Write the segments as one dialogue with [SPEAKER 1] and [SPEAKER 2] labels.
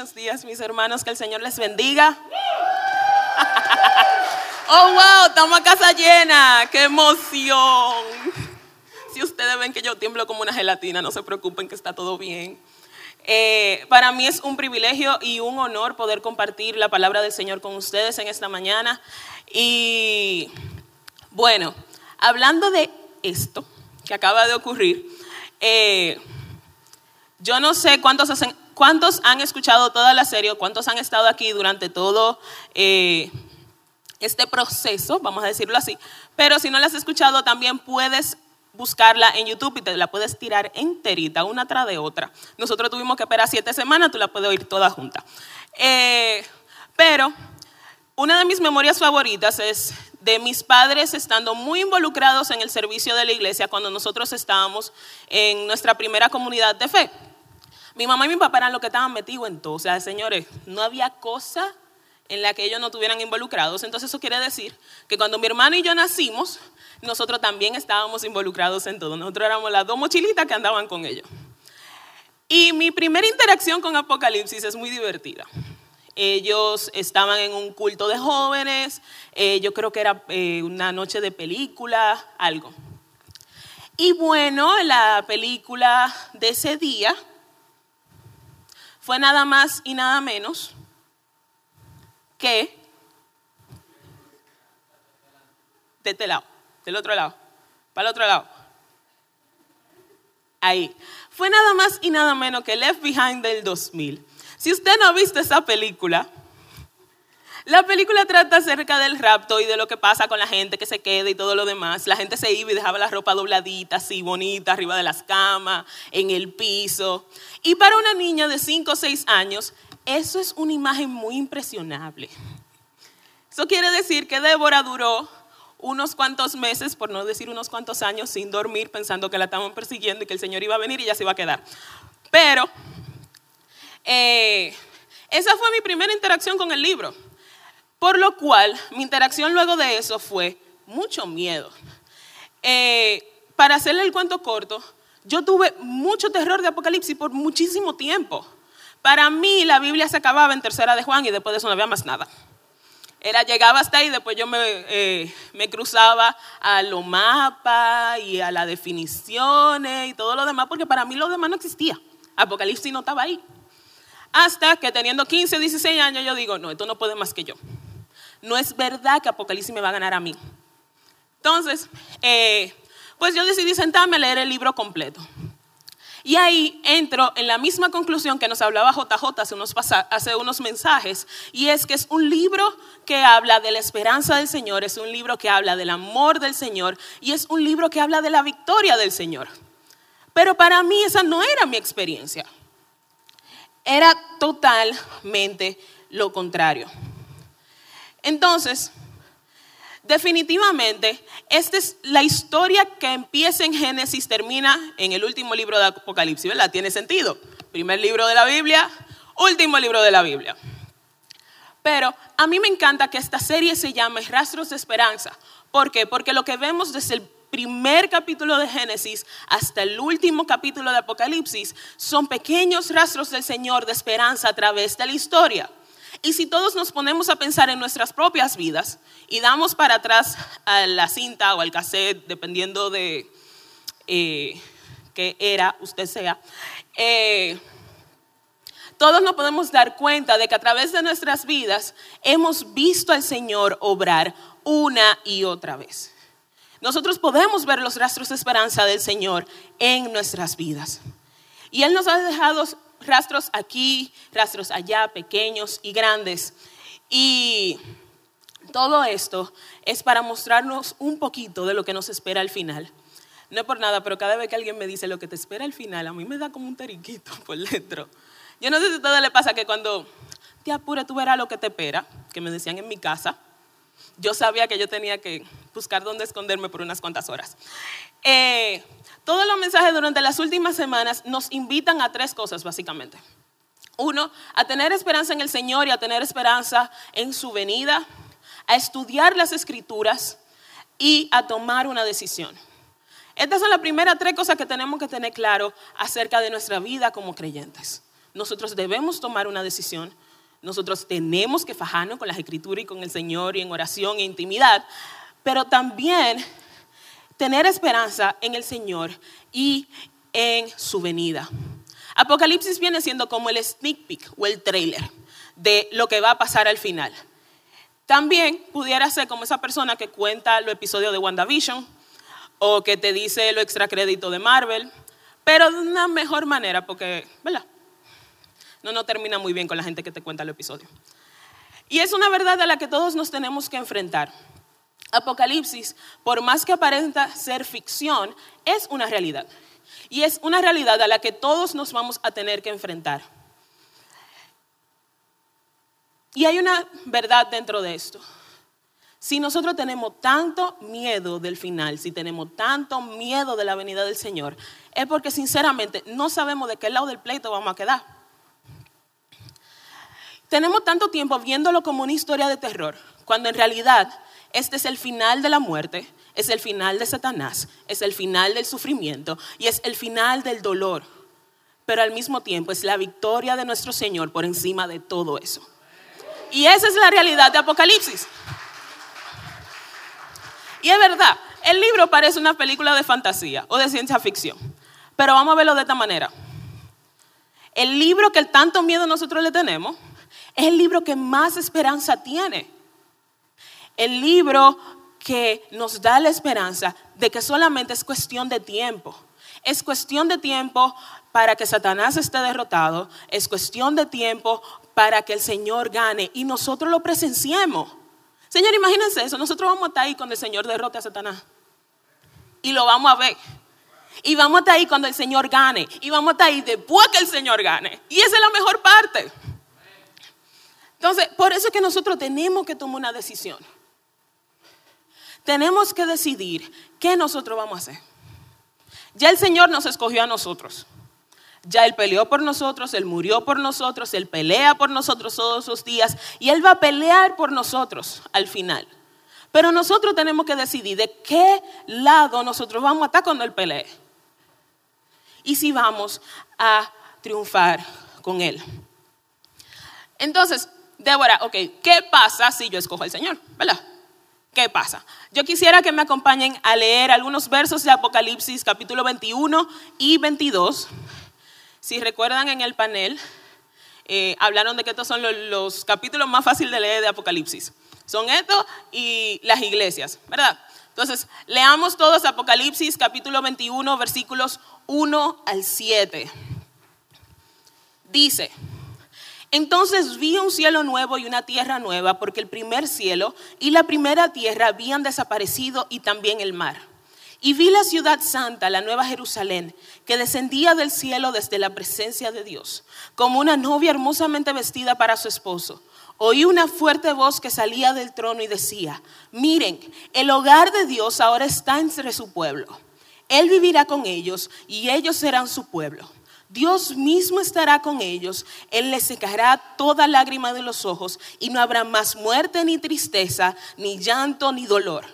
[SPEAKER 1] buenos días, mis hermanos, que el Señor les bendiga. Oh, wow, estamos a casa llena, qué emoción. Si ustedes ven que yo tiemblo como una gelatina, no se preocupen que está todo bien. Eh, para mí es un privilegio y un honor poder compartir la palabra del Señor con ustedes en esta mañana. Y bueno, hablando de esto que acaba de ocurrir, eh, yo no sé cuántos, cuántos han escuchado toda la serie, cuántos han estado aquí durante todo eh, este proceso, vamos a decirlo así, pero si no la has escuchado también puedes buscarla en YouTube y te la puedes tirar enterita, una tras de otra. Nosotros tuvimos que esperar siete semanas, tú la puedes oír toda junta. Eh, pero una de mis memorias favoritas es de mis padres estando muy involucrados en el servicio de la iglesia cuando nosotros estábamos en nuestra primera comunidad de fe. Mi mamá y mi papá eran los que estaban metidos en todo. O sea, señores, no había cosa en la que ellos no estuvieran involucrados. Entonces eso quiere decir que cuando mi hermano y yo nacimos, nosotros también estábamos involucrados en todo. Nosotros éramos las dos mochilitas que andaban con ellos. Y mi primera interacción con Apocalipsis es muy divertida. Ellos estaban en un culto de jóvenes, eh, yo creo que era eh, una noche de película, algo. Y bueno, la película de ese día fue nada más y nada menos que de este lado, del otro lado, para el otro lado. Ahí. Fue nada más y nada menos que Left Behind del 2000. Si usted no ha visto esa película, la película trata acerca del rapto y de lo que pasa con la gente que se queda y todo lo demás. La gente se iba y dejaba la ropa dobladita, así bonita, arriba de las camas, en el piso. Y para una niña de 5 o 6 años, eso es una imagen muy impresionable. Eso quiere decir que Débora duró unos cuantos meses, por no decir unos cuantos años, sin dormir, pensando que la estaban persiguiendo y que el Señor iba a venir y ya se iba a quedar. Pero eh, esa fue mi primera interacción con el libro. Por lo cual, mi interacción luego de eso fue mucho miedo. Eh, para hacerle el cuento corto, yo tuve mucho terror de Apocalipsis por muchísimo tiempo. Para mí la Biblia se acababa en tercera de Juan y después de eso no había más nada. Era, llegaba hasta ahí, después yo me, eh, me cruzaba a los mapas y a las definiciones y todo lo demás, porque para mí lo demás no existía. Apocalipsis no estaba ahí. Hasta que teniendo 15, 16 años yo digo, no, esto no puede más que yo no es verdad que Apocalipsis me va a ganar a mí. Entonces, eh, pues yo decidí sentarme a leer el libro completo. Y ahí entro en la misma conclusión que nos hablaba JJ hace hace unos mensajes, y es que es un libro que habla de la esperanza del Señor, es un libro que habla del amor del Señor, y es un libro que habla de la victoria del Señor. Pero para mí esa no era mi experiencia, era totalmente lo contrario. Entonces, definitivamente, esta es la historia que empieza en Génesis, termina en el último libro de Apocalipsis, ¿verdad? Tiene sentido. Primer libro de la Biblia, último libro de la Biblia. Pero a mí me encanta que esta serie se llame Rastros de Esperanza. ¿Por qué? Porque lo que vemos desde el primer capítulo de Génesis hasta el último capítulo de Apocalipsis son pequeños rastros del Señor de esperanza a través de la historia. Y si todos nos ponemos a pensar en nuestras propias vidas y damos para atrás a la cinta o al cassette, dependiendo de eh, qué era usted sea, eh, todos nos podemos dar cuenta de que a través de nuestras vidas hemos visto al Señor obrar una y otra vez. Nosotros podemos ver los rastros de esperanza del Señor en nuestras vidas. Y Él nos ha dejado rastros aquí, rastros allá, pequeños y grandes. Y todo esto es para mostrarnos un poquito de lo que nos espera al final. No es por nada, pero cada vez que alguien me dice lo que te espera al final, a mí me da como un teriquito por dentro. Yo no sé si a todo le pasa que cuando te apura, tú verás lo que te espera, que me decían en mi casa. Yo sabía que yo tenía que buscar dónde esconderme por unas cuantas horas. Eh, todos los mensajes durante las últimas semanas nos invitan a tres cosas, básicamente. Uno, a tener esperanza en el Señor y a tener esperanza en su venida, a estudiar las escrituras y a tomar una decisión. Estas son las primeras tres cosas que tenemos que tener claro acerca de nuestra vida como creyentes. nosotros debemos tomar una decisión. Nosotros tenemos que fajarnos con las escrituras y con el Señor y en oración e intimidad, pero también tener esperanza en el Señor y en su venida. Apocalipsis viene siendo como el sneak peek o el trailer de lo que va a pasar al final. También pudiera ser como esa persona que cuenta los episodios de WandaVision o que te dice lo extra crédito de Marvel, pero de una mejor manera porque, ¿verdad? No, no termina muy bien con la gente que te cuenta el episodio. Y es una verdad a la que todos nos tenemos que enfrentar. Apocalipsis, por más que aparenta ser ficción, es una realidad. Y es una realidad a la que todos nos vamos a tener que enfrentar. Y hay una verdad dentro de esto. Si nosotros tenemos tanto miedo del final, si tenemos tanto miedo de la venida del Señor, es porque sinceramente no sabemos de qué lado del pleito vamos a quedar. Tenemos tanto tiempo viéndolo como una historia de terror, cuando en realidad este es el final de la muerte, es el final de Satanás, es el final del sufrimiento y es el final del dolor. Pero al mismo tiempo es la victoria de nuestro Señor por encima de todo eso. Y esa es la realidad de Apocalipsis. Y es verdad, el libro parece una película de fantasía o de ciencia ficción. Pero vamos a verlo de esta manera. El libro que tanto miedo nosotros le tenemos es el libro que más esperanza tiene. El libro que nos da la esperanza de que solamente es cuestión de tiempo. Es cuestión de tiempo para que Satanás esté derrotado, es cuestión de tiempo para que el Señor gane y nosotros lo presenciemos. Señor, imagínense eso, nosotros vamos a estar ahí cuando el Señor derrote a Satanás. Y lo vamos a ver. Y vamos a estar ahí cuando el Señor gane. Y vamos a estar ahí después que el Señor gane. Y esa es la mejor parte. Entonces, por eso es que nosotros tenemos que tomar una decisión. Tenemos que decidir qué nosotros vamos a hacer. Ya el Señor nos escogió a nosotros. Ya Él peleó por nosotros, Él murió por nosotros, Él pelea por nosotros todos los días y Él va a pelear por nosotros al final. Pero nosotros tenemos que decidir de qué lado nosotros vamos a estar cuando Él pelee. Y si vamos a triunfar con Él. Entonces, Débora, ok, ¿qué pasa si yo escojo al Señor? ¿Verdad? ¿Qué pasa? Yo quisiera que me acompañen a leer algunos versos de Apocalipsis capítulo 21 y 22. Si recuerdan en el panel, eh, hablaron de que estos son los, capítulos más fáciles de leer de Apocalipsis. Son estos y las iglesias, ¿verdad? Entonces, leamos todos Apocalipsis capítulo 21, versículos 1 al 7. Dice, entonces vi un cielo nuevo y una tierra nueva, porque el primer cielo y la primera tierra habían desaparecido y también el mar. Y vi la ciudad santa, la nueva Jerusalén, que descendía del cielo desde la presencia de Dios, como una novia hermosamente vestida para su esposo. Oí una fuerte voz que salía del trono y decía, miren, el hogar de Dios ahora está entre su pueblo. Él vivirá con ellos y ellos serán su pueblo. Dios mismo estará con ellos, Él les secará toda lágrima de los ojos y no habrá más muerte ni tristeza, ni llanto ni dolor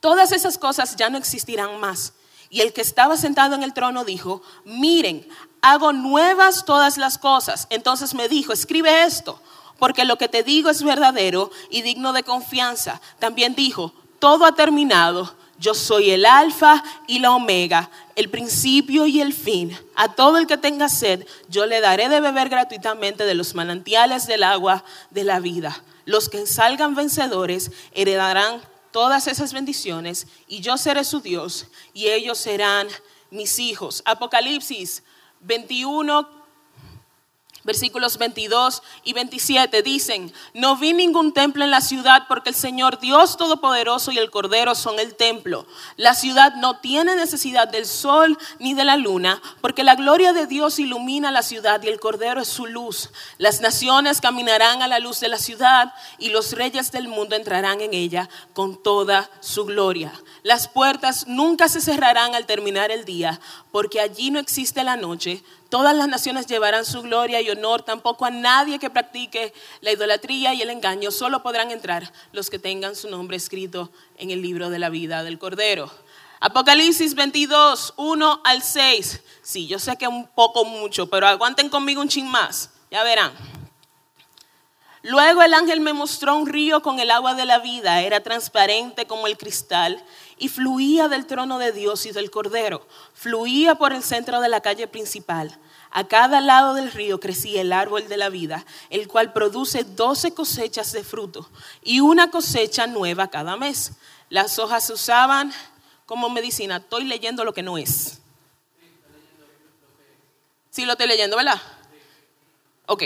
[SPEAKER 1] Todas esas cosas ya no existirán más. Y el que estaba sentado en el trono dijo, miren, hago nuevas todas las cosas. Entonces me dijo, escribe esto, porque lo que te digo es verdadero y digno de confianza. También dijo, todo ha terminado. Yo soy el alfa y la omega, el principio y el fin. A todo el que tenga sed, yo le daré de beber gratuitamente de los manantiales del agua de la vida. Los que salgan vencedores heredarán todas esas bendiciones y yo seré su Dios y ellos serán mis hijos. Apocalipsis 21, Versículos 22 y 27 dicen, no vi ningún templo en la ciudad porque el Señor Dios Todopoderoso y el Cordero son el templo. La ciudad no tiene necesidad del sol ni de la luna porque la gloria de Dios ilumina la ciudad y el Cordero es su luz. Las naciones caminarán a la luz de la ciudad y los reyes del mundo entrarán en ella con toda su gloria. Las puertas nunca se cerrarán al terminar el día porque allí no existe la noche Todas las naciones llevarán su gloria y honor, tampoco a nadie que practique la idolatría y el engaño, solo podrán entrar los que tengan su nombre escrito en el libro de la vida del Cordero. Apocalipsis 22, 1 al 6. Sí, yo sé que un poco mucho, pero aguanten conmigo un chin más. Ya verán. Luego el ángel me mostró un río con el agua de la vida, era transparente como el cristal y fluía del trono de Dios y del Cordero. Fluía por el centro de la calle principal. A cada lado del río crecía el árbol de la vida, el cual produce doce cosechas de fruto y una cosecha nueva cada mes. Las hojas se usaban como medicina. Estoy leyendo lo que no es. Sí, lo estoy leyendo, ¿verdad? Ok.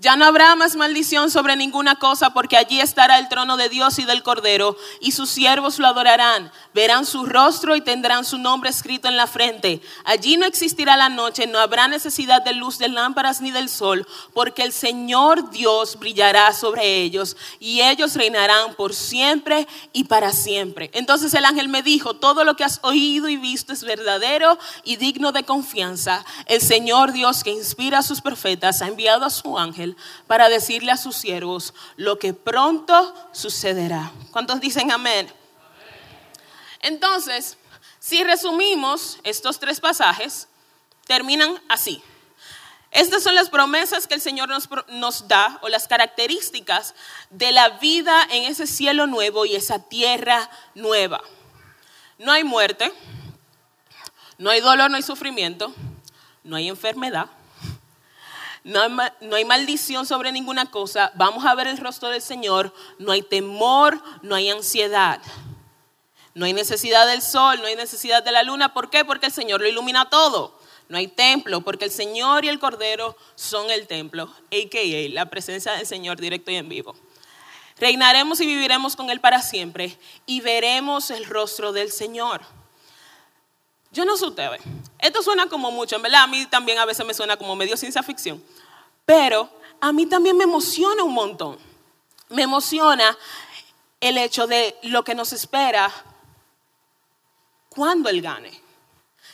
[SPEAKER 1] Ya no habrá más maldición sobre ninguna cosa, porque allí estará el trono de Dios y del Cordero, y sus siervos lo adorarán. Verán su rostro y tendrán su nombre escrito en la frente. Allí no existirá la noche, no habrá necesidad de luz de lámparas ni del sol, porque el Señor Dios brillará sobre ellos, y ellos reinarán por siempre y para siempre. Entonces el ángel me dijo, todo lo que has oído y visto es verdadero y digno de confianza. El Señor Dios que inspira a sus profetas ha enviado a su ángel para decirle a sus siervos lo que pronto sucederá. ¿Cuántos dicen amén? Entonces, si resumimos estos tres pasajes, terminan así. Estas son las promesas que el Señor nos, da o las características de la vida en ese cielo nuevo y esa tierra nueva. No hay muerte, no hay dolor, no hay sufrimiento, no hay enfermedad, no hay, maldición sobre ninguna cosa, vamos a ver el rostro del Señor, no hay temor, no hay ansiedad. No hay necesidad del sol, no hay necesidad de la luna. ¿Por qué? Porque el Señor lo ilumina todo. No hay templo, porque el Señor y el Cordero son el templo, a.k.a. la presencia del Señor directo y en vivo. Reinaremos y viviremos con Él para siempre y veremos el rostro del Señor. Yo no sé ustedes. Esto suena como mucho, en verdad a mí también a veces me suena como medio ciencia ficción. Pero a mí también me emociona un montón. Me emociona el hecho de lo que nos espera cuando Él gane.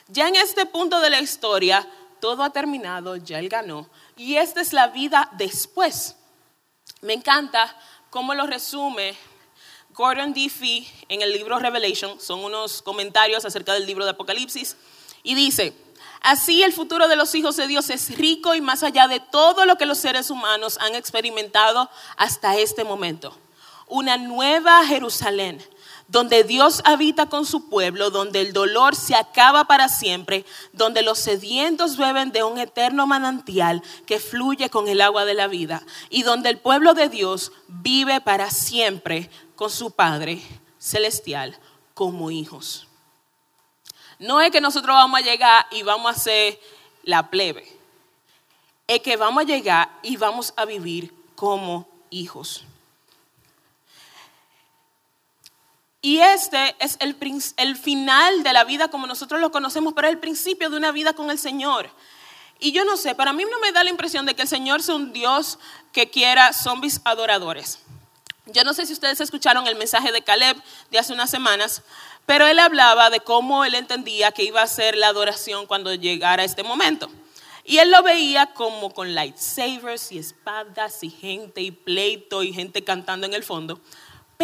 [SPEAKER 1] Ya en este punto de la historia, todo ha terminado, ya Él ganó. Y esta es la vida después. Me encanta cómo lo resume Gordon D. Fee en el libro Revelation, son unos comentarios acerca del libro de Apocalipsis, y dice, así el futuro de los hijos de Dios es rico y más allá de todo lo que los seres humanos han experimentado hasta este momento. Una nueva Jerusalén, donde Dios habita con su pueblo, donde el dolor se acaba para siempre, donde los sedientos beben de un eterno manantial que fluye con el agua de la vida, y donde el pueblo de Dios vive para siempre con su Padre celestial como hijos. No es que nosotros vamos a llegar y vamos a ser la plebe. Es que vamos a llegar y vamos a vivir como hijos. Y este es el, final de la vida como nosotros lo conocemos, pero el principio de una vida con el Señor. Y yo no sé, para mí no me da la impresión de que el Señor sea un Dios que quiera zombies adoradores. Yo no sé si ustedes escucharon el mensaje de Caleb de hace unas semanas, pero él hablaba de cómo él entendía que iba a ser la adoración cuando llegara este momento. Y él lo veía como con lightsabers y espadas y gente y pleito y gente cantando en el fondo.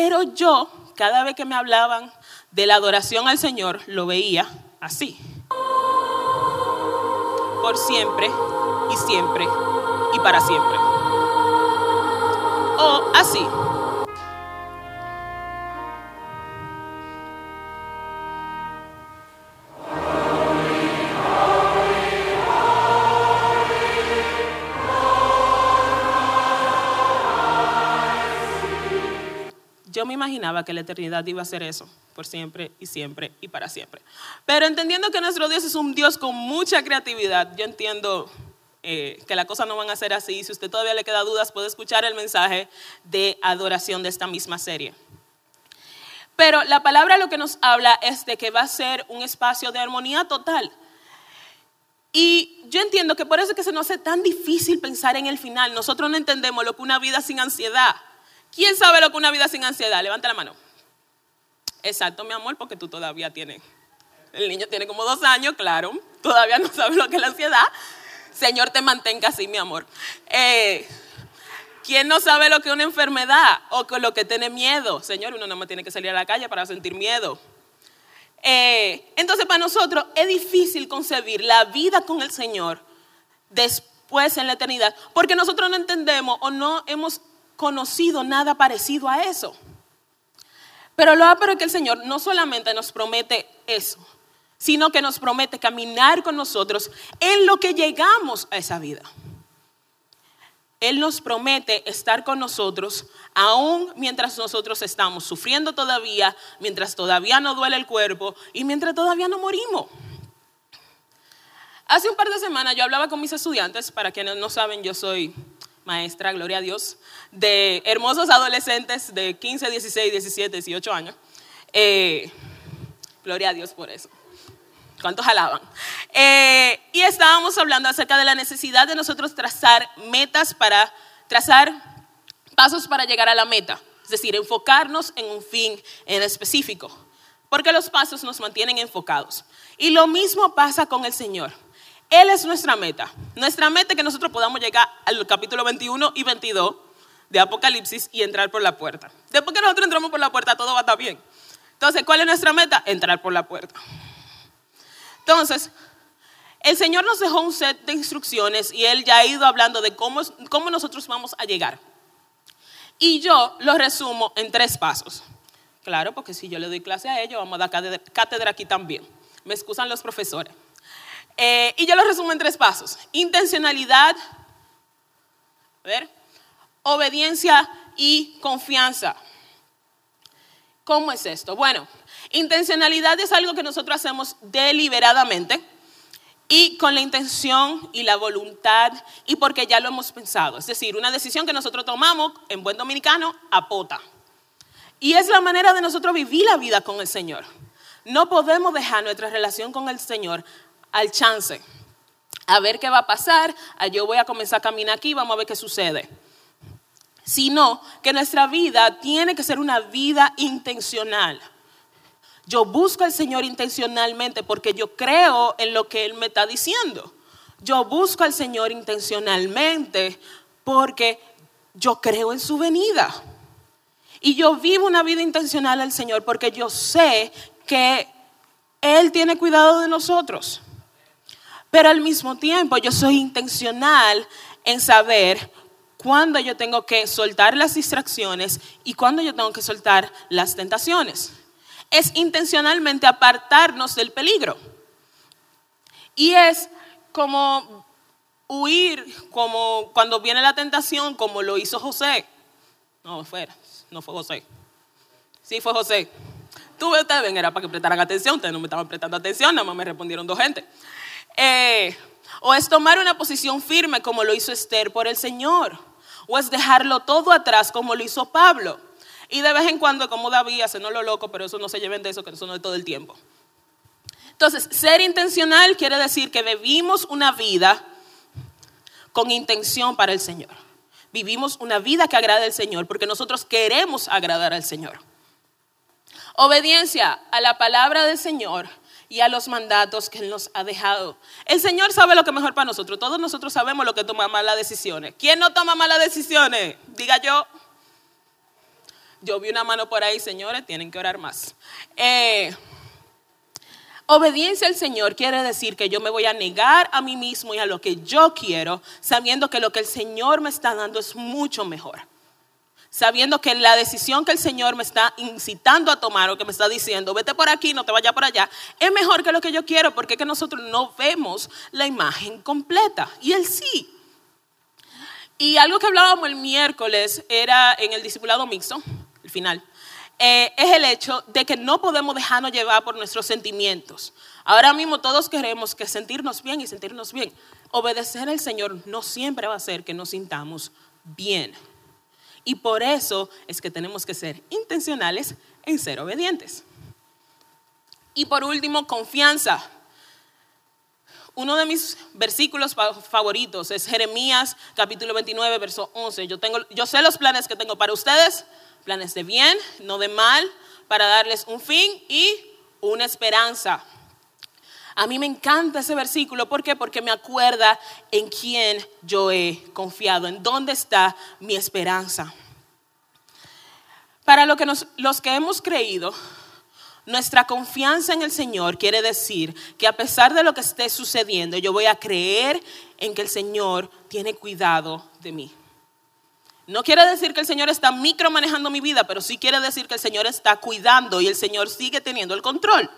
[SPEAKER 1] Pero yo, cada vez que me hablaban de la adoración al Señor, lo veía así. Por siempre y siempre y para siempre. O así. Yo me imaginaba que la eternidad iba a ser eso, por siempre y siempre y para siempre. Pero entendiendo que nuestro Dios es un Dios con mucha creatividad, yo entiendo eh, que las cosas no van a ser así. Si usted todavía le queda dudas, puede escuchar el mensaje de adoración de esta misma serie. Pero la palabra lo que nos habla es de que va a ser un espacio de armonía total. Y yo entiendo que por eso es que se nos hace tan difícil pensar en el final. Nosotros no entendemos lo que una vida sin ansiedad. ¿Quién sabe lo que una vida sin ansiedad? Levanta la mano. Exacto, mi amor, porque tú todavía tienes. El niño tiene como dos años, claro. Todavía no sabe lo que es la ansiedad. Señor, te mantenga así, mi amor. Eh, ¿Quién no sabe lo que es una enfermedad o lo que tiene miedo? Señor, uno no más tiene que salir a la calle para sentir miedo. Eh, entonces para nosotros es difícil concebir la vida con el Señor después en la eternidad, porque nosotros no entendemos o no hemos conocido nada parecido a eso. Pero lo pero es que el Señor no solamente nos promete eso, sino que nos promete caminar con nosotros en lo que llegamos a esa vida. Él nos promete estar con nosotros aún mientras nosotros estamos sufriendo todavía, mientras todavía no duele el cuerpo y mientras todavía no morimos. Hace un par de semanas yo hablaba con mis estudiantes, para quienes no saben, yo soy maestra, gloria a Dios, de hermosos adolescentes de 15, 16, 17, 18 años. Eh, gloria a Dios por eso. ¿Cuántos alaban? Eh, y estábamos hablando acerca de la necesidad de nosotros trazar metas para, trazar pasos para llegar a la meta. Es decir, enfocarnos en un fin en específico. Porque los pasos nos mantienen enfocados. Y lo mismo pasa con el Señor. Él es nuestra meta. Nuestra meta es que nosotros podamos llegar al capítulo 21 y 22 de Apocalipsis y entrar por la puerta. Después que nosotros entramos por la puerta, todo va a estar bien. Entonces, ¿cuál es nuestra meta? Entrar por la puerta. Entonces, el Señor nos dejó un set de instrucciones y Él ya ha ido hablando de cómo, cómo nosotros vamos a llegar. Y yo lo resumo en tres pasos. Claro, porque si yo le doy clase a ellos, vamos a dar cátedra aquí también. Me excusan los profesores. Eh, y yo lo resumo en tres pasos. Intencionalidad, obediencia y confianza. ¿Cómo es esto? Bueno, Intencionalidad es algo que nosotros hacemos deliberadamente y con la intención y la voluntad y porque ya lo hemos pensado. Es decir, una decisión que nosotros tomamos en buen dominicano a pota. Y es la manera de nosotros vivir la vida con el Señor. No podemos dejar nuestra relación con el Señor al chance. A ver qué va a pasar, yo voy a comenzar a caminar aquí, vamos a ver qué sucede. Sino que nuestra vida tiene que ser una vida intencional. Yo busco al Señor intencionalmente porque yo creo en lo que Él me está diciendo. Yo busco al Señor intencionalmente porque yo creo en su venida. Y yo vivo una vida intencional al Señor porque yo sé que Él tiene cuidado de nosotros. Pero al mismo tiempo yo soy intencional en saber cuándo yo tengo que soltar las distracciones y cuándo yo tengo que soltar las tentaciones es intencionalmente apartarnos del peligro. Y es como huir, como cuando viene la tentación, como lo hizo José. No, fue, no fue José. Sí, fue José. Tuve ustedes, ven, era para que prestaran atención, ustedes no me estaban prestando atención, nada más me respondieron dos gente. Eh, o es tomar una posición firme como lo hizo Esther por el Señor. O es dejarlo todo atrás como lo hizo Pablo. Y de vez en cuando, como David, no lo loco, pero eso no se lleven de eso, que eso no es todo el tiempo. Entonces, ser intencional quiere decir que vivimos una vida con intención para el Señor. Vivimos una vida que agrada al Señor porque nosotros queremos agradar al Señor. Obediencia a la palabra del Señor y a los mandatos que Él nos ha dejado. El Señor sabe lo que es mejor para nosotros. Todos nosotros sabemos lo que toma malas decisiones. ¿Quién no toma malas decisiones? Diga yo. Yo vi una mano por ahí, señores, tienen que orar más. Eh, obediencia al Señor quiere decir que yo me voy a negar a mí mismo y a lo que yo quiero, sabiendo que lo que el Señor me está dando es mucho mejor. Sabiendo que la decisión que el Señor me está incitando a tomar o que me está diciendo, vete por aquí, no te vayas por allá, es mejor que lo que yo quiero porque es que nosotros no vemos la imagen completa. Y Él sí. Y algo que hablábamos el miércoles era en el discipulado mixto, final, eh, es el hecho de que no podemos dejarnos llevar por nuestros sentimientos. Ahora mismo todos queremos que sentirnos bien y sentirnos bien. Obedecer al Señor no siempre va a ser que nos sintamos bien. Y por eso es que tenemos que ser intencionales en ser obedientes. Y por último, confianza. Uno de mis versículos favoritos es Jeremías capítulo 29, verso 11. Yo, tengo, yo sé los planes que tengo para ustedes, planes de bien, no de mal, para darles un fin y una esperanza. A mí me encanta ese versículo, ¿por qué? Porque me acuerda en quién yo he confiado, en dónde está mi esperanza. Para lo que los que hemos creído, Nuestra confianza en el Señor quiere decir que a pesar de lo que esté sucediendo, yo voy a creer en que el Señor tiene cuidado de mí. No quiere decir que el Señor está micromanejando mi vida, pero sí quiere decir que el Señor está cuidando y el Señor sigue teniendo el control.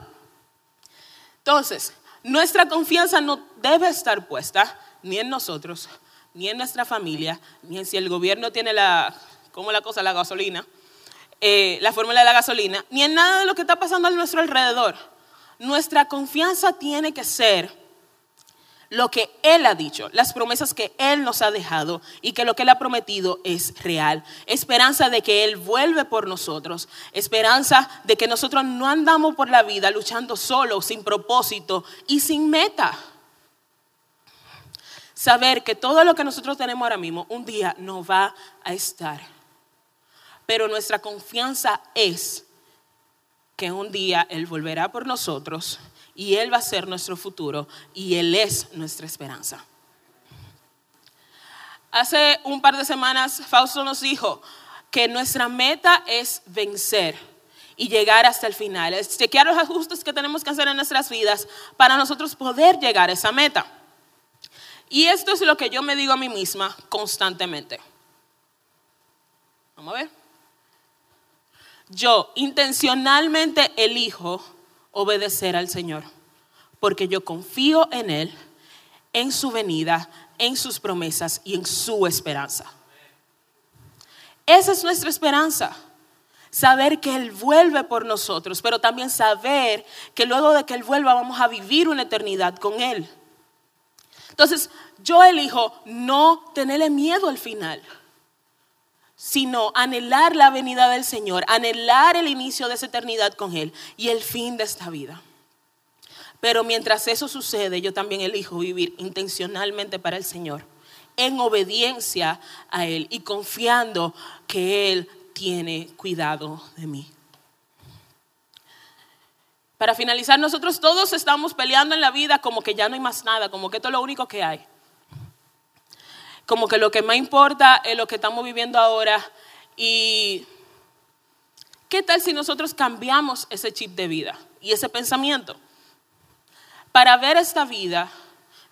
[SPEAKER 1] Entonces, nuestra confianza no debe estar puesta ni en nosotros, ni en nuestra familia, ni en si el gobierno tiene la, ¿cómo la cosa? La gasolina, eh, la fórmula de la gasolina, ni en nada de lo que está pasando a nuestro alrededor. Nuestra confianza tiene que ser lo que Él ha dicho, las promesas que Él nos ha dejado y que lo que Él ha prometido es real. Esperanza de que Él vuelve por nosotros. Esperanza de que nosotros no andamos por la vida luchando solo, sin propósito y sin meta. Saber que todo lo que nosotros tenemos ahora mismo un día no va a estar. Pero nuestra confianza es que un día Él volverá por nosotros y Él va a ser nuestro futuro y Él es nuestra esperanza. Hace un par de semanas Fausto nos dijo que nuestra meta es vencer y llegar hasta el final, es chequear los ajustes que tenemos que hacer en nuestras vidas para nosotros poder llegar a esa meta. Y esto es lo que yo me digo a mí misma constantemente. Vamos a ver. Yo intencionalmente elijo obedecer al Señor, porque yo confío en Él, en su venida, en sus promesas y en su esperanza. Esa es nuestra esperanza. Saber que Él vuelve por nosotros, pero también saber que luego de que Él vuelva vamos a vivir una eternidad con Él. Entonces, yo elijo no tenerle miedo al final sino anhelar la venida del Señor, anhelar el inicio de esa eternidad con Él y el fin de esta vida. Pero mientras eso sucede, yo también elijo vivir intencionalmente para el Señor, en obediencia a Él y confiando que Él tiene cuidado de mí. Para finalizar, nosotros todos estamos peleando en la vida como que ya no hay más nada, como que esto es lo único que hay como que lo que más importa es lo que estamos viviendo ahora. Y ¿qué tal si nosotros cambiamos ese chip de vida y ese pensamiento? Para ver esta vida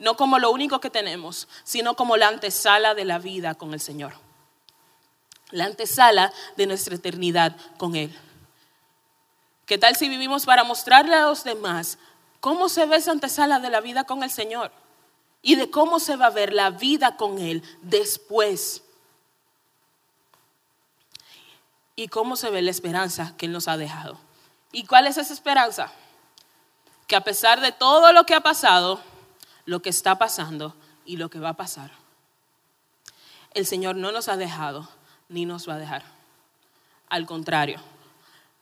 [SPEAKER 1] no como lo único que tenemos, sino como la antesala de la vida con el Señor. La antesala de nuestra eternidad con Él. ¿Qué tal si vivimos para mostrarle a los demás cómo se ve esa antesala de la vida con el Señor? Y de cómo se va a ver la vida con Él después. Y cómo se ve la esperanza que Él nos ha dejado. ¿Y cuál es esa esperanza? Que a pesar de todo lo que ha pasado, lo que está pasando y lo que va a pasar, el Señor no nos ha dejado ni nos va a dejar. Al contrario,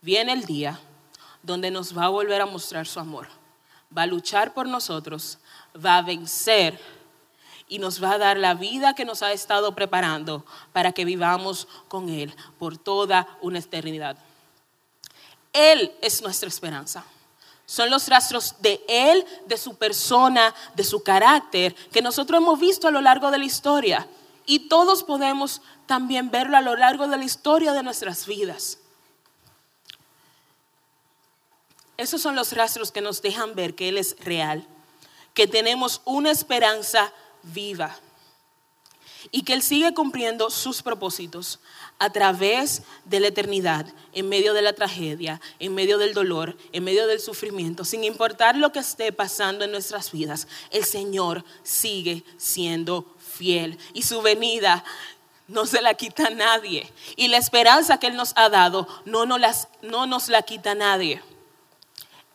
[SPEAKER 1] viene el día donde nos va a volver a mostrar su amor. Va a luchar por nosotros va a vencer y nos va a dar la vida que nos ha estado preparando para que vivamos con Él por toda una eternidad. Él es nuestra esperanza. Son los rastros de Él, de su persona, de su carácter, que nosotros hemos visto a lo largo de la historia. Y todos podemos también verlo a lo largo de la historia de nuestras vidas. Esos son los rastros que nos dejan ver que Él es real que tenemos una esperanza viva y que Él sigue cumpliendo sus propósitos a través de la eternidad, en medio de la tragedia, en medio del dolor, en medio del sufrimiento, sin importar lo que esté pasando en nuestras vidas, el Señor sigue siendo fiel y su venida no se la quita nadie y la esperanza que Él nos ha dado no nos, no nos la quita nadie.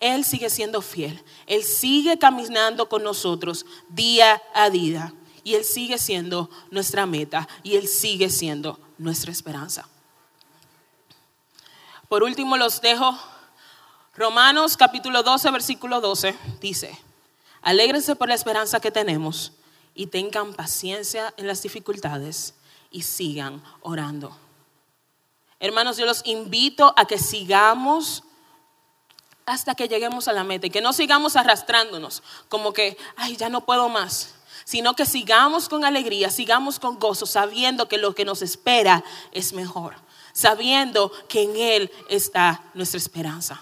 [SPEAKER 1] Él sigue siendo fiel. Él sigue caminando con nosotros día a día. Y Él sigue siendo nuestra meta. Y Él sigue siendo nuestra esperanza. Por último, los dejo. Romanos capítulo 12, versículo 12 dice, alégrense por la esperanza que tenemos y tengan paciencia en las dificultades y sigan orando. Hermanos, yo los invito a que sigamos hasta que lleguemos a la meta y que no sigamos arrastrándonos como que, ay, ya no puedo más, sino que sigamos con alegría, sigamos con gozo, sabiendo que lo que nos espera es mejor, sabiendo que en Él está nuestra esperanza.